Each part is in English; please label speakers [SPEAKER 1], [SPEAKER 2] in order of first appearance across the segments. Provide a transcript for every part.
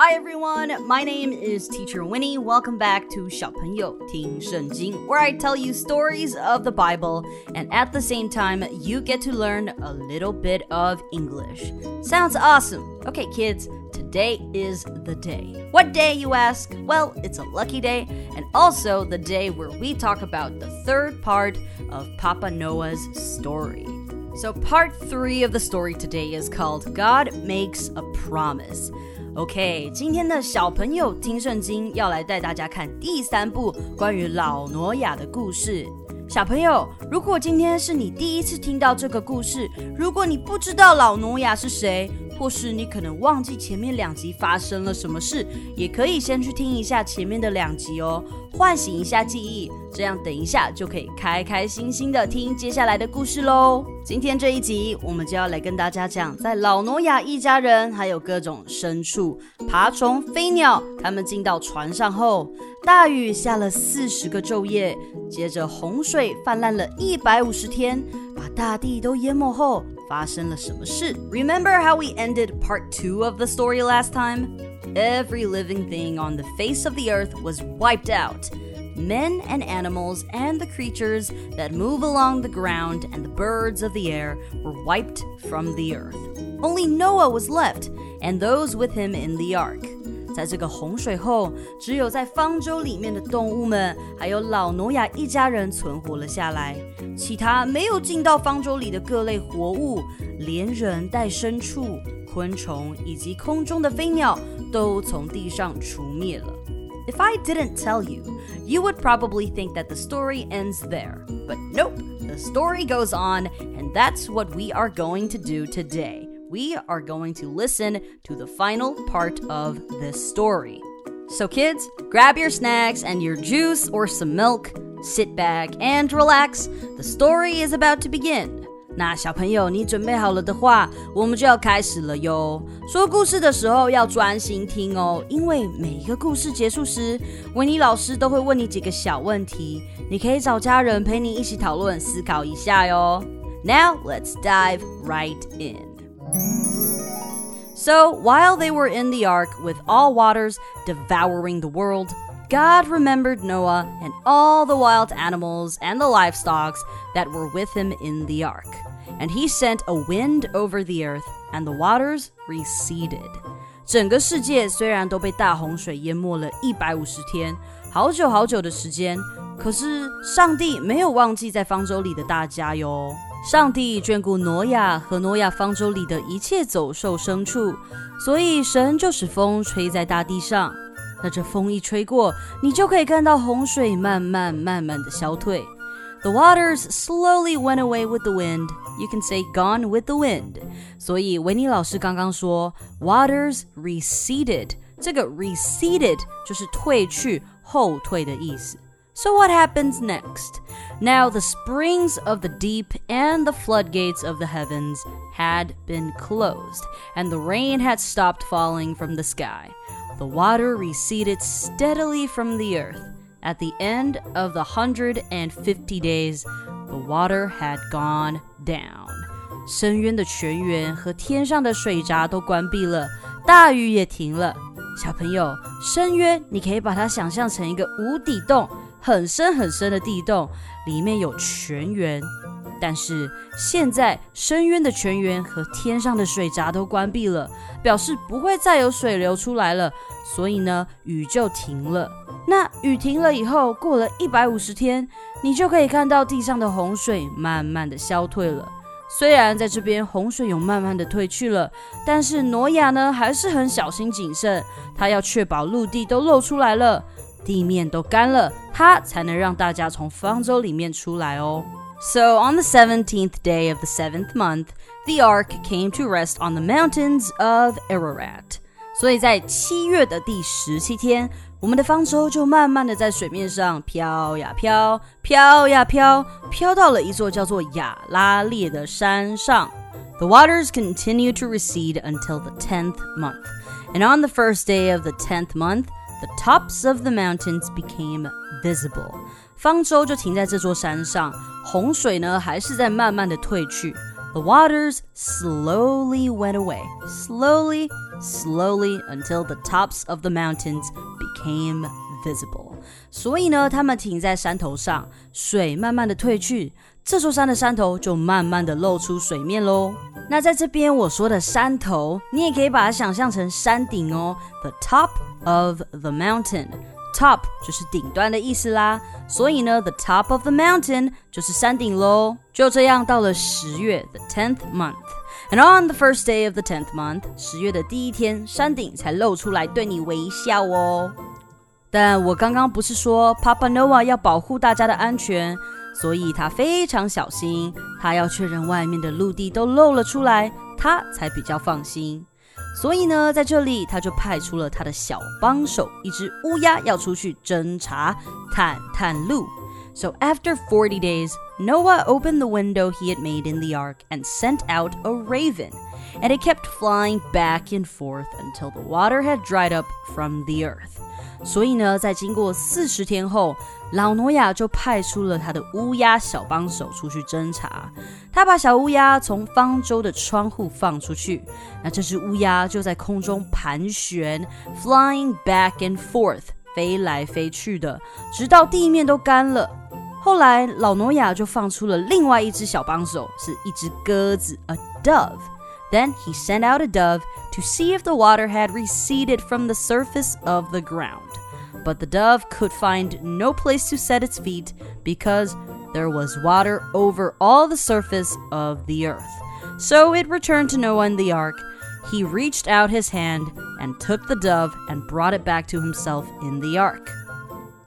[SPEAKER 1] Hi everyone, my name is Teacher Winnie. Welcome back to 小朋友听圣经, where I tell you stories of the Bible, and at the same time, you get to learn a little bit of English. Sounds awesome. Okay, kids, today is the day. What day, you ask? Well, it's a lucky day, and also the day where we talk about the third part of Papa Noah's story. So, part three of the story today is called God Makes a Promise. OK，今天的小朋友听圣经要来带大家看第三部关于老挪亚的故事。小朋友，如果今天是你第一次听到这个故事，如果你不知道老挪亚是谁，或是你可能忘记前面两集发生了什么事，也可以先去听一下前面的两集哦，唤醒一下记忆，这样等一下就可以开开心心的听接下来的故事喽。今天这一集，我们就要来跟大家讲，在老挪亚一家人还有各种牲畜、爬虫、飞鸟，他们进到船上后，大雨下了四十个昼夜，接着洪水泛滥了一百五十天，把大地都淹没后。发生了什么事？Remember how we ended part two of the story last time? Every living thing on the face of the earth was wiped out. Men and animals and the creatures that move along the ground and the birds of the air were wiped from the earth. Only Noah was left, and those with him in the ark. 在这个洪水后，只有在方舟里面的动物们，还有老挪亚一家人存活了下来。其他没有进到方舟里的各类活物，连人带牲畜、昆虫以及空中的飞鸟，都从地上除灭了。If I didn't tell you, you would probably think that the story ends there. But nope, the story goes on, and that's what we are going to do today we are going to listen to the final part of this story. So, kids, grab your snacks and your juice or some milk, sit back and relax. The story is about to begin. 那小朋友，你准备好了的话，我们就要开始了哟。说故事的时候要专心听哦，因为每一个故事结束时，维尼老师都会问你几个小问题，你可以找家人陪你一起讨论、思考一下哟。Now let's dive right in. So, while they were in the ark with all waters devouring the world, God remembered Noah and all the wild animals and the livestock that were with him in the ark. And he sent a wind over the earth, and the waters receded. 整个世界虽然都被大洪水淹没了一百五十天，好久好久的时间，可是上帝没有忘记在方舟里的大家哟。 上帝眷顾挪亚和挪亚方舟里的一切走兽牲畜，所以神就使风吹在大地上。那这风一吹过，你就可以看到洪水慢慢慢慢的消退。The waters slowly went away with the wind. You can say gone with the wind. 所以维尼老师刚刚说 waters receded，这个 receded 就是退去、后退的意思。So, what happens next? Now, the springs of the deep and the floodgates of the heavens had been closed, and the rain had stopped falling from the sky. The water receded steadily from the earth. At the end of the hundred and fifty days, the water had gone down. 深渊的泉源和天上的水闸都关闭了，大雨也停了。小朋友，深渊你可以把它想象成一个无底洞。 很深很深的地洞，里面有泉源，但是现在深渊的泉源和天上的水闸都关闭了，表示不会再有水流出来了。所以呢，雨就停了。那雨停了以后，过了一百五十天，你就可以看到地上的洪水慢慢的消退了。虽然在这边洪水有慢慢的退去了，但是挪亚呢还是很小心谨慎，他要确保陆地都露出来了。地面都干了，它才能让大家从方舟里面出来哦。So on the seventeenth day of the seventh month, the ark came to rest on the mountains of Ararat. 所以在七月的第十七天，我们的方舟就慢慢的在水面上飘呀飘，飘呀飘，飘到了一座叫做亚拉列的山上。 The waters continued to recede until the 10th month. And on the first day of the 10th month, the tops of the mountains became visible. 方舟就停在这座山上，洪水呢还是在慢慢的退去。The waters slowly went away, slowly, slowly until the tops of the mountains became visible. 所以呢，他们停在山头上，水慢慢的退去， 这座山的山头就慢慢的露出水面喽。那在这边我说的山头，你也可以把它想象成山顶哦，the top of the mountain。top 就是顶端的意思啦，所以呢，the top of the mountain 就是山顶喽。就这样到了十月，the tenth month，and on the first day of the tenth month，十月的第一天，山顶才露出来对你微笑哦。但我刚刚不是说 Papa Noah 要保护大家的安全，所以他非常小心，他要确认外面的陆地都露了出来，他才比较放心。所以呢，在这里他就派出了他的小帮手，一只乌鸦要出去侦查、探探路。So after 40 days, Noah opened the window he had made in the ark and sent out a raven, and it kept flying back and forth until the water had dried up from the earth. 所以呢，在经过四十天后，老挪亚就派出了他的乌鸦小帮手出去侦查。他把小乌鸦从方舟的窗户放出去，那这只乌鸦就在空中盘旋，flying back and forth，飞来飞去的，直到地面都干了。后来老挪亚就放出了另外一只小帮手，是一只鸽子，a dove。Then he sent out a dove to see if the water had receded from the surface of the ground. But the dove could find no place to set its feet because there was water over all the surface of the earth. So it returned to Noah in the ark. He reached out his hand and took the dove and brought it back to himself in the ark.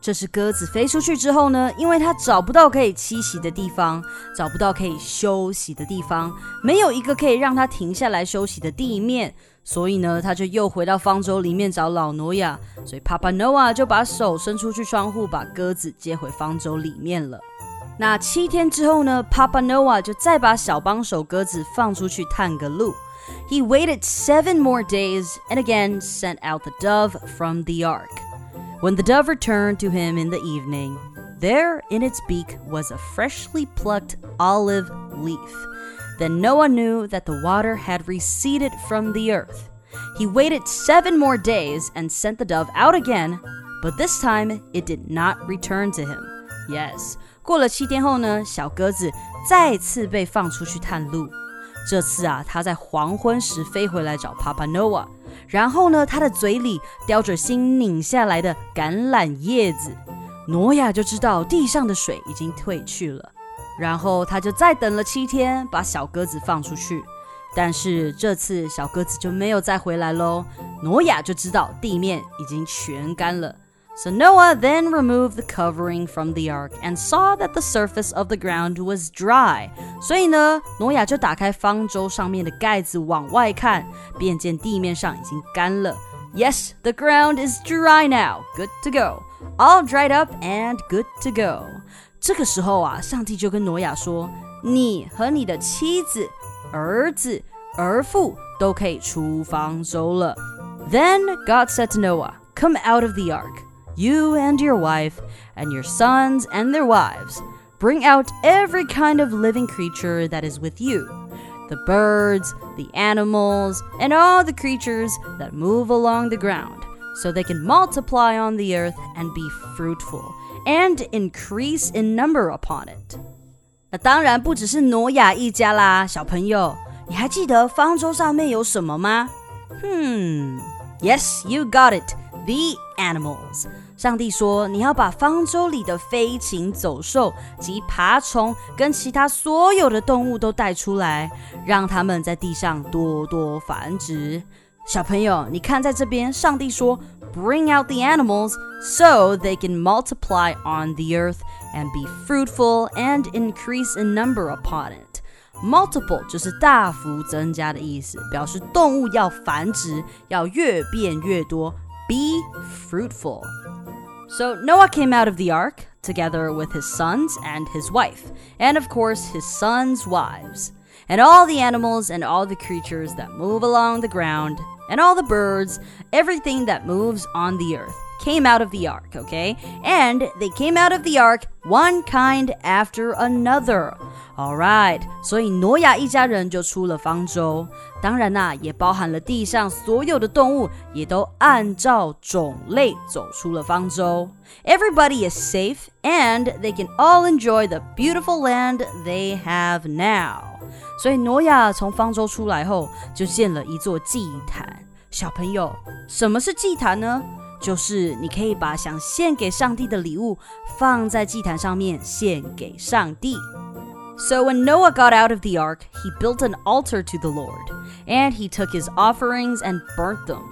[SPEAKER 1] 这是鸽子飞出去之后呢，因为它找不到可以栖息的地方，找不到可以休息的地方，没有一个可以让它停下来休息的地面，所以呢，它就又回到方舟里面找老挪亚。所以 Papa Noah 就把手伸出去窗户，把鸽子接回方舟里面了。那七天之后呢，Papa Noah 就再把小帮手鸽子放出去探个路。He waited seven more days and again sent out the dove from the ark. When the dove returned to him in the evening, there in its beak was a freshly plucked olive leaf. Then Noah knew that the water had receded from the earth. He waited seven more days and sent the dove out again, but this time it did not return to him. Yes，过了七天后呢，小鸽子再次被放出去探路。这次啊，它在黄昏时飞回来找 Papa Noah。 然后呢，他的嘴里叼着新拧下来的橄榄叶子，挪亚就知道地上的水已经退去了。然后他就再等了七天，把小鸽子放出去。但是这次小鸽子就没有再回来喽。挪亚就知道地面已经全干了。So Noah then removed the covering from the ark and saw that the surface of the ground was dry. 所以呢，挪亚就打开方舟上面的盖子往外看，便见地面上已经干了。Yes, the ground is dry now. Good to go. All dried up and good to go. 这个时候啊，上帝就跟挪亚说：“你和你的妻子、儿子、儿妇都可以出方舟了。” Then God said to Noah, "Come out of the ark." you and your wife, and your sons and their wives. Bring out every kind of living creature that is with you the birds, the animals, and all the creatures that move along the ground, so they can multiply on the earth and be fruitful, and increase in number upon it. 那当然不只是挪亚一家啦，小朋友，你还记得方舟上面有什么吗？Hmm, yes, you got it. The animals. 上帝说：“你要把方舟里的飞禽走兽及爬虫跟其他所有的动物都带出来，让他们在地上多多繁殖。”小朋友，你看，在这边，上帝说：“Bring out the animals so they can multiply on the earth and be fruitful and increase in number upon it.” Multiple 就是大幅增加的意思，表示动物要繁殖，要越变越多。Be fruitful. So Noah came out of the ark together with his sons and his wife, and of course his sons' wives. and all the animals and all the creatures that move along the ground, and all the birds, everything that moves on the earth came out of the ark, okay? And they came out of the ark one kind after another. Alright，所以挪亚一家人就出了方舟。当然啦、啊，也包含了地上所有的动物，也都按照种类走出了方舟。Everybody is safe and they can all enjoy the beautiful land they have now. 所以挪亚从方舟出来后，就建了一座祭坛。小朋友，什么是祭坛呢？ 就是你可以把想献给上帝的礼物放在祭坛上面献给上帝。So when Noah got out of the ark, he built an altar to the Lord, and he took his offerings and burnt them.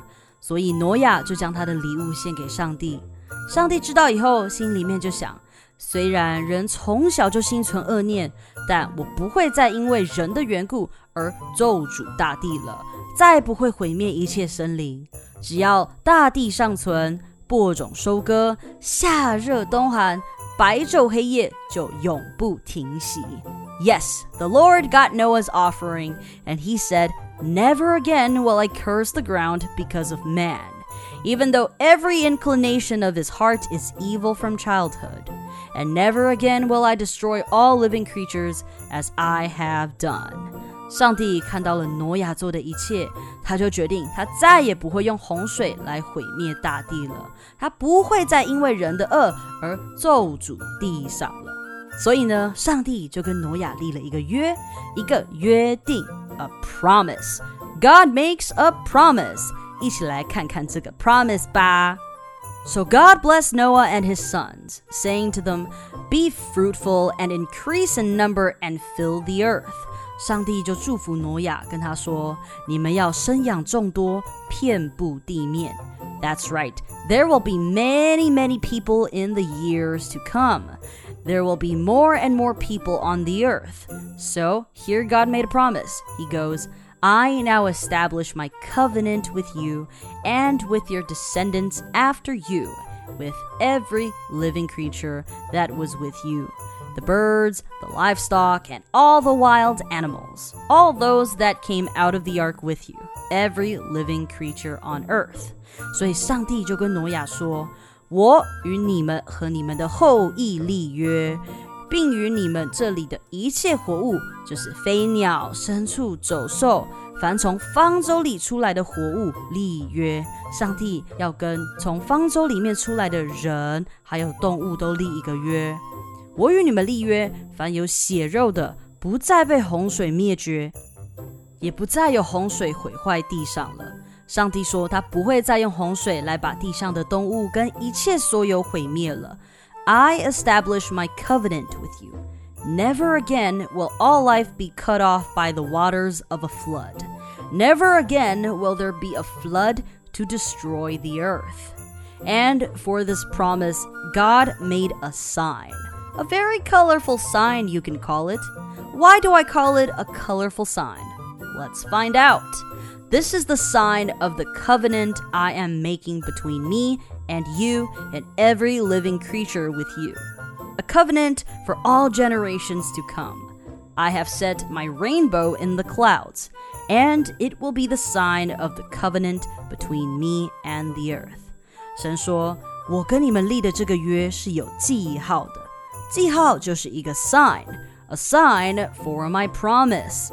[SPEAKER 1] 所以挪亚就将他的礼物献给上帝。上帝知道以后，心里面就想：虽然人从小就心存恶念，但我不会再因为人的缘故而咒诅大地了，再不会毁灭一切生灵。只要大地尚存，播种收割，夏热冬寒。白昼黑夜就永不停息。Yes, the Lord got Noah's offering, and he said, Never again will I curse the ground because of man, even though every inclination of his heart is evil from childhood. And never again will I destroy all living creatures as I have done. 上帝看到了挪亚做的一切，他就决定他再也不会用洪水来毁灭大地了。他不会再因为人的恶而咒诅地上了。所以呢，上帝就跟挪亚立了一个约，一个约定，a promise。God makes a promise。一起来看看这个 promise 吧。So God blessed Noah and his sons, saying to them, Be fruitful and increase in number and fill the earth. 上帝就祝福挪亚，跟他说：“你们要生养众多，遍布地面。” That's right. There will be many, many people in the years to come. There will be more and more people on the earth. So here God made a promise. He goes, I now establish my covenant with you and with your descendants after you, with every living creature that was with you the birds, the livestock, and all the wild animals, all those that came out of the ark with you, every living creature on earth. 所以上帝就跟挪亚说：“我与你们和你们的后裔立约，并与你们这里的一切活物，就是飞鸟、牲畜、走兽，凡从方舟里出来的活物立约。上帝要跟从方舟里面出来的人还有动物都立一个约。” 我与你们立约，凡有血肉的，不再被洪水灭绝，也不再有洪水毁坏地上了。上帝说，他不会再用洪水来把地上的动物跟一切所有毁灭了。I establish my covenant with you. Never again will all life be cut off by the waters of a flood. Never again will there be a flood to destroy the earth. And for this promise, God made a sign. A very colorful sign, you can call it. Why do I call it a colorful sign? Let's find out. This is the sign of the covenant I am making between me and you and every living creature with you. A covenant for all generations to come. I have set my rainbow in the clouds, and it will be the sign of the covenant between me and the earth. 神说：“我跟你们立的这个约是有记号的。” 记号就是一个 sign, a sign for my promise.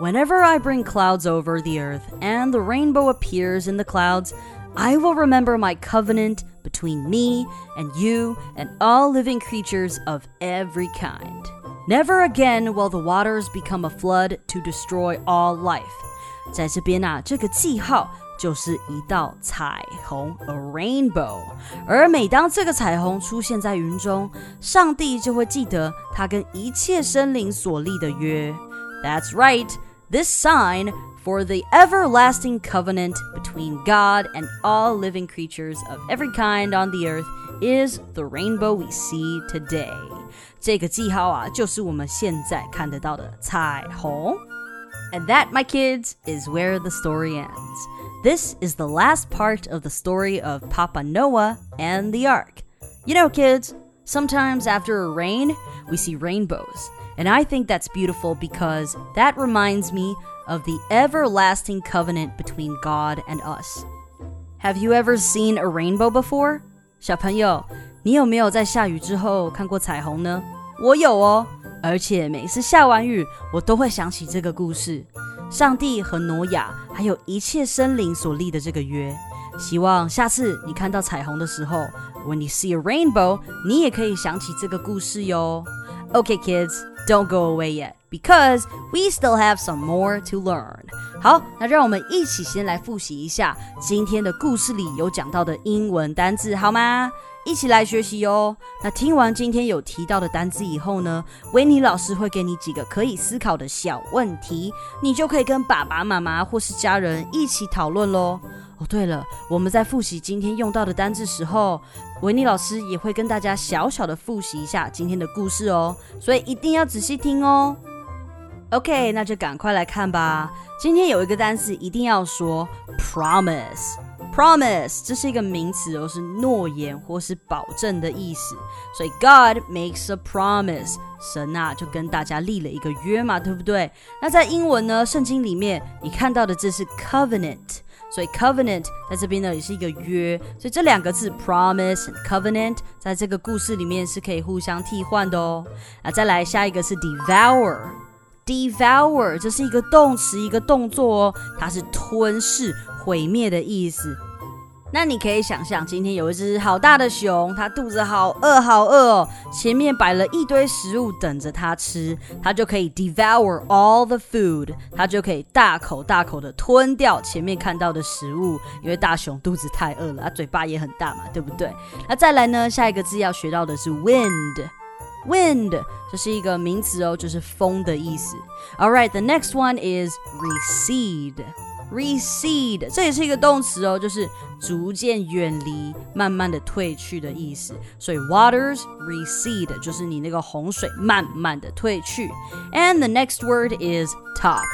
[SPEAKER 1] Whenever I bring clouds over the earth and the rainbow appears in the clouds, I will remember my covenant between me and you and all living creatures of every kind. Never again will the waters become a flood to destroy all life. 在这边啊，这个记号 就是一道彩虹，a rainbow。而每当这个彩虹出现在云中，上帝就会记得他跟一切生灵所立的约。That's right, this sign for the everlasting covenant between God and all living creatures of every kind on the earth is the rainbow we see today. 这个记号啊，就是我们现在看得到的彩虹。And that, my kids, is where the story ends. This is the last part of the story of Papa Noah and the ark. You know, kids, sometimes after a rain, we see rainbows. And I think that's beautiful because that reminds me of the everlasting covenant between God and us. Have you ever seen a rainbow before? 小朋友，你有没有在下雨之后看过彩虹呢？我有哦，而且每次下完雨，我都会想起这个故事： 上帝和挪亚，还有一切生灵所立的这个约。希望下次你看到彩虹的时候，When you see a rainbow，你也可以想起这个故事哟。Okay, kids, don't go away yet because we still have some more to learn. 好，那让我们一起先来复习一下今天的故事里有讲到的英文单字，好吗？一起来学习哦。那听完今天有提到的单字以后呢，维尼老师会给你几个可以思考的小问题，你就可以跟爸爸妈妈或是家人一起讨论喽。哦，对了，我们在复习今天用到的单字时候，维尼老师也会跟大家小小的复习一下今天的故事哦，所以一定要仔细听哦。OK，那就赶快来看吧。今天有一个单词一定要说，promise。Promise，这是一个名词哦，是诺言或是保证的意思。所以 God makes a promise，神啊就跟大家立了一个约嘛，对不对？那在英文呢，圣经里面你看到的字是 covenant，所以 covenant 在这边呢也是一个约。所以这两个字 promise 和 covenant 在这个故事里面是可以互相替换的哦。那再来下一个是 Devour Devour，这是一个动词，一个动作哦，它是吞噬。毁灭的意思。那你可以想象，今天有一只好大的熊，它肚子好饿，好饿哦，前面摆了一堆食物等着它吃，它就可以 devour all the food，它就可以大口大口的吞掉前面看到的食物，因为大熊肚子太饿了，它嘴巴也很大嘛，对不对？那再来呢，下一个字要学到的是 wind wind，wind 这是一个名词哦，就是风的意思。All right，the next one is recede。recede，这也是一个动词哦，就是逐渐远离、慢慢的退去的意思。所以 waters recede 就是你那个洪水慢慢的退去。And the next word is top.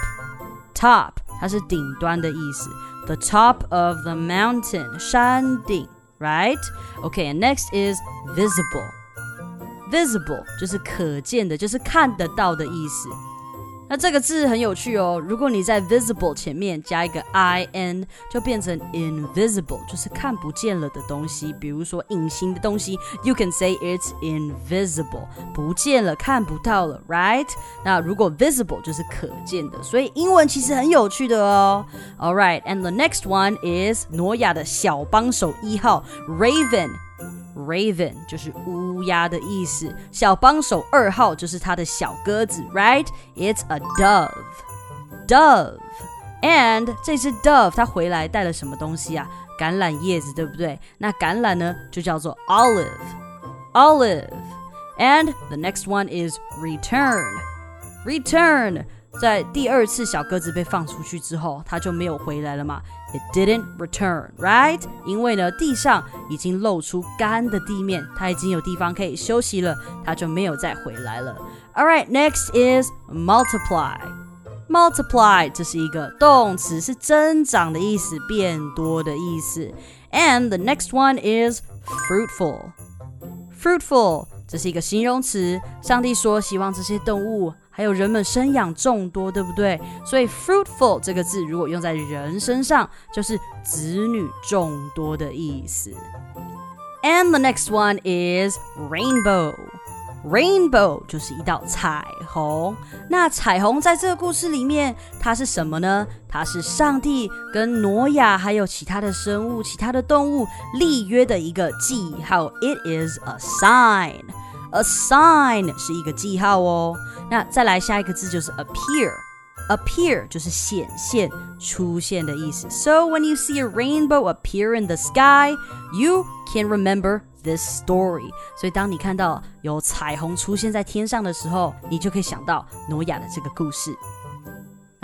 [SPEAKER 1] Top 它是顶端的意思。The top of the mountain 山顶，right? Okay, and next is visible. Visible 就是可见的，就是看得到的意思。那这个字很有趣哦。如果你在 visible 前面加一个 i n，就变成 invisible，就是看不见了的东西。比如说隐形的东西，you can say it's invisible，不见了，看不到了，right？那如果 visible 就是可见的，所以英文其实很有趣的哦。All right，and the next one is 挪亚的小帮手一号 Raven。Raven 就是乌鸦的意思，小帮手二号就是他的小鸽子，right？It's a dove，dove，and 这只 dove 它回来带了什么东西啊？橄榄叶子，对不对？那橄榄呢就叫做 olive，olive，and the next one is return，return。在第二次小鸽子被放出去之后，它就没有回来了嘛 ？It didn't return, right？因为呢，地上已经露出干的地面，它已经有地方可以休息了，它就没有再回来了。All right, next is multiply. Multiply 这是一个动词，是增长的意思，变多的意思。And the next one is fruitful. Fruitful 这是一个形容词。上帝说，希望这些动物。 还有人们生养众多，对不对？所以 fruitful 这个字如果用在人身上，就是子女众多的意思。And the next one is rainbow. Rainbow 就是一道彩虹。那彩虹在这个故事里面，它是什么呢？它是上帝跟挪亚还有其他的生物、其他的动物立约的一个记号。It is a sign. A sign 是一个记号哦。那再来下一个字就是 appear，appear 就是显现、出现的意思。So when you see a rainbow appear in the sky, you can remember this story。所以当你看到有彩虹出现在天上的时候，你就可以想到挪亚的这个故事。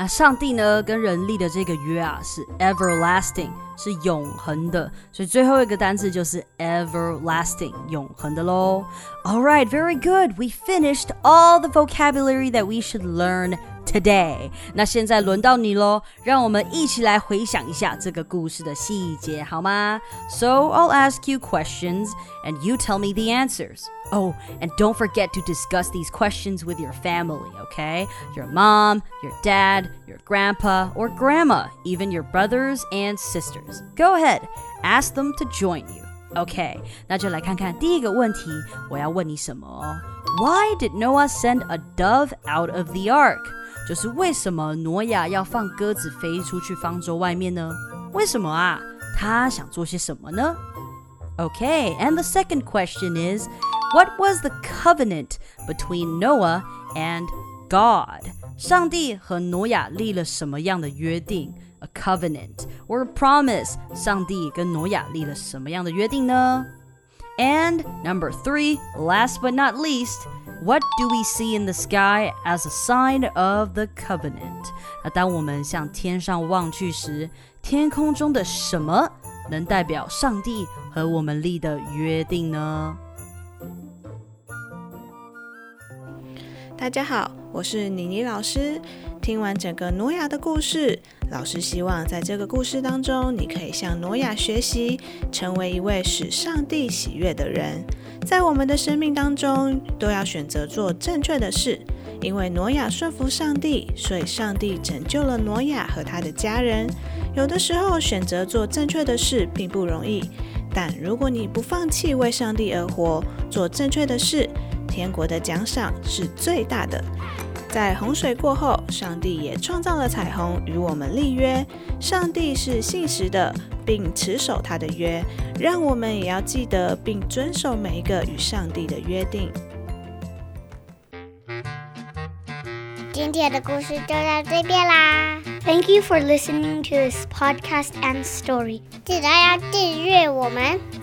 [SPEAKER 1] 那上帝呢跟人立的这个约啊是 everlasting，是永恒的，所以最后一个单词就是 everlasting，永恒的喽。All right, very good. We finished all the vocabulary that we should learn today。那现在轮到你喽，让我们一起来回想一下这个故事的细节，好吗？So I'll ask you questions and you tell me the answers. Oh, and don't forget to discuss these questions with your family, okay? Your mom, your dad, your grandpa, or grandma, even your brothers and sisters. Go ahead, ask them to join you. OK，那就来看看第一个问题，我要问你什么哦？Why did Noah send a dove out of the ark？ 就是为什么挪亚要放鸽子飞出去方舟外面呢？为什么啊？他想做些什么呢？Okay, and the second question is, what was the covenant between Noah and God？上帝和挪亚立了什么样的约定？a covenant or a promise. 上帝跟挪亚立了什么样的约定呢 ？And number three, last but not least, what do we see in the sky as a sign of the covenant? 那当我们向天上望去时，天空中的什么能代表上帝和我们立的约定呢？
[SPEAKER 2] 大家好，我是妮妮老师。听完整个挪亚的故事，老师希望在这个故事当中，你可以向挪亚学习，成为一位使上帝喜悦的人。在我们的生命当中，都要选择做正确的事，因为挪亚顺服上帝，所以上帝拯救了挪亚和他的家人。有的时候，选择做正确的事并不容易，但如果你不放弃为上帝而活，做正确的事，天国的奖赏是最大的。在洪水过后，上帝也创造了彩虹，与我们立约。上帝是信实的，并持守他的约，让我们也要记得并遵守每一个与上帝的约定。
[SPEAKER 3] 今天的故事就到这边啦。Thank you for listening to this podcast and story. 记得要订阅我们。